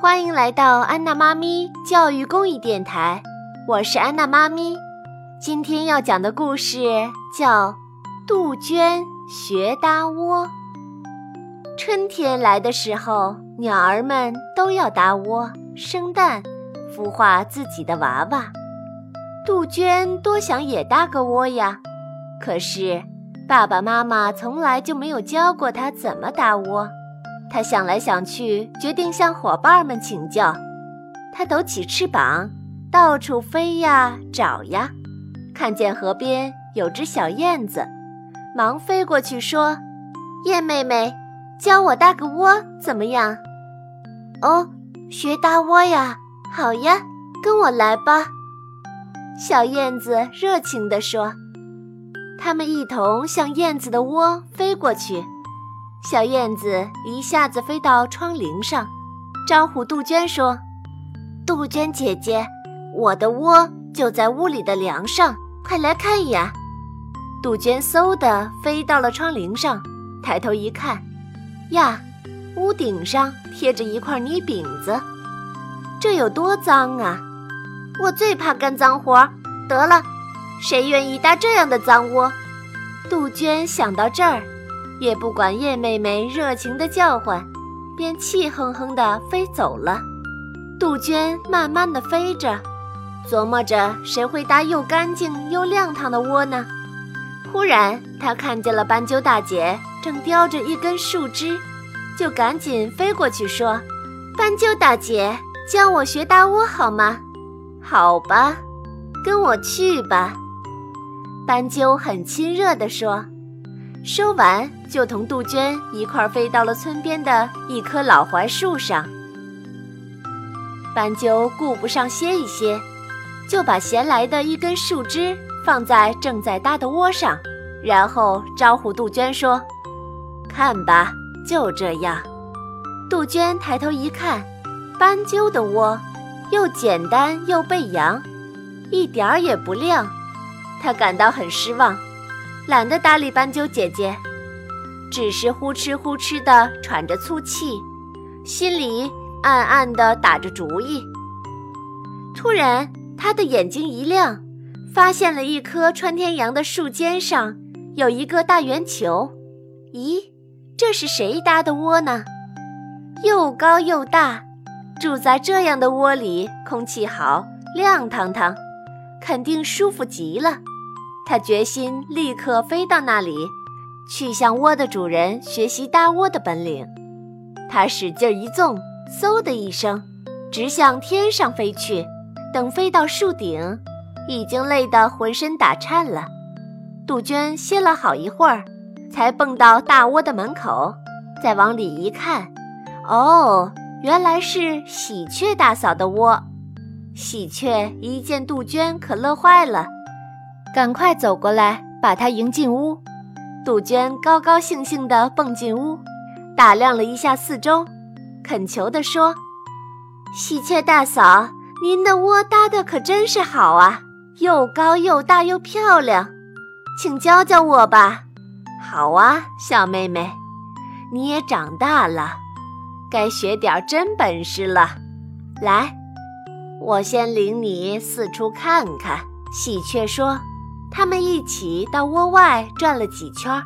欢迎来到安娜妈咪教育公益电台，我是安娜妈咪。今天要讲的故事叫《杜鹃学搭窝》。春天来的时候，鸟儿们都要搭窝、生蛋、孵化自己的娃娃。杜鹃多想也搭个窝呀，可是爸爸妈妈从来就没有教过它怎么搭窝。他想来想去，决定向伙伴们请教。他抖起翅膀，到处飞呀找呀，看见河边有只小燕子，忙飞过去说：“燕妹妹，教我搭个窝怎么样？”“哦，学搭窝呀？好呀，跟我来吧。”小燕子热情地说。他们一同向燕子的窝飞过去。小燕子一下子飞到窗棂上，招呼杜鹃说：“杜鹃姐姐，我的窝就在屋里的梁上，快来看呀！”杜鹃嗖地飞到了窗棂上，抬头一看，呀，屋顶上贴着一块泥饼子，这有多脏啊！我最怕干脏活，得了，谁愿意搭这样的脏窝？杜鹃想到这儿。也不管叶妹妹热情的叫唤，便气哼哼地飞走了。杜鹃慢慢地飞着，琢磨着谁会搭又干净又亮堂的窝呢？忽然，她看见了斑鸠大姐正叼着一根树枝，就赶紧飞过去说：“斑鸠大姐，教我学搭窝好吗？”“好吧，跟我去吧。”斑鸠很亲热地说。说完，就同杜鹃一块飞到了村边的一棵老槐树上。斑鸠顾不上歇一歇，就把衔来的一根树枝放在正在搭的窝上，然后招呼杜鹃说：“看吧，就这样。”杜鹃抬头一看，斑鸠的窝又简单又背阳，一点儿也不亮，她感到很失望。懒得搭理斑鸠姐姐，只是呼哧呼哧地喘着粗气，心里暗暗地打着主意。突然，他的眼睛一亮，发现了一棵穿天杨的树尖上有一个大圆球。咦，这是谁搭的窝呢？又高又大，住在这样的窝里，空气好，亮堂堂，肯定舒服极了。他决心立刻飞到那里，去向窝的主人学习搭窝的本领。他使劲一纵，嗖的一声，直向天上飞去。等飞到树顶，已经累得浑身打颤了。杜鹃歇了好一会儿，才蹦到大窝的门口，再往里一看，哦，原来是喜鹊大嫂的窝。喜鹊一见杜鹃，可乐坏了。赶快走过来，把它迎进屋。杜鹃高高兴兴地蹦进屋，打量了一下四周，恳求地说：“喜鹊大嫂，您的窝搭的可真是好啊，又高又大又漂亮，请教教我吧。”“好啊，小妹妹，你也长大了，该学点真本事了。来，我先领你四处看看。”喜鹊说。他们一起到窝外转了几圈，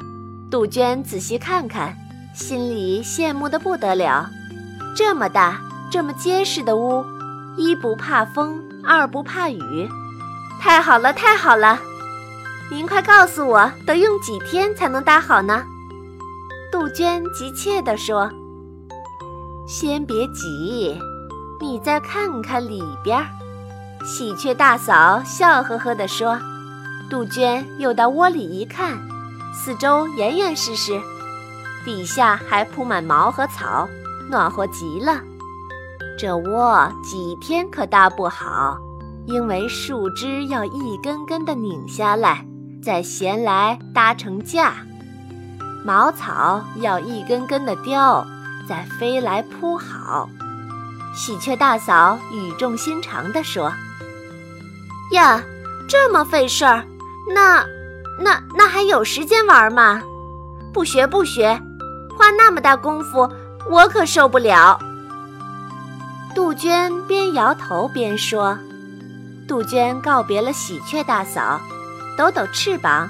杜鹃仔细看看，心里羡慕得不得了。这么大、这么结实的屋，一不怕风，二不怕雨，太好了，太好了！您快告诉我，得用几天才能搭好呢？杜鹃急切地说：“先别急，你再看看里边。”喜鹊大嫂笑呵呵地说。杜鹃又到窝里一看，四周严严实实，底下还铺满毛和草，暖和极了。这窝几天可搭不好，因为树枝要一根根的拧下来，再衔来搭成架；茅草要一根根的雕，再飞来铺好。喜鹊大嫂语重心长地说：“呀，这么费事儿！”那，那那还有时间玩吗？不学不学，花那么大功夫，我可受不了。杜鹃边摇头边说：“杜鹃告别了喜鹊大嫂，抖抖翅膀，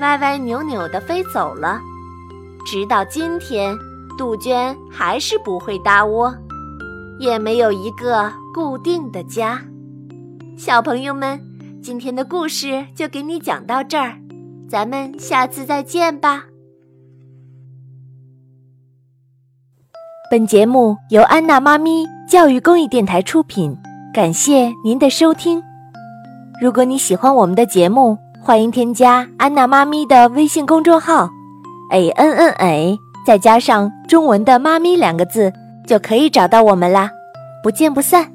歪歪扭扭地飞走了。直到今天，杜鹃还是不会搭窝，也没有一个固定的家。”小朋友们，今天的故事就给你讲到这儿，咱们下次再见吧。本节目由安娜妈咪教育公益电台出品，感谢您的收听。如果你喜欢我们的节目，欢迎添加安娜妈咪的微信公众号，a n n a，再加上中文的“妈咪”两个字，就可以找到我们啦。不见不散。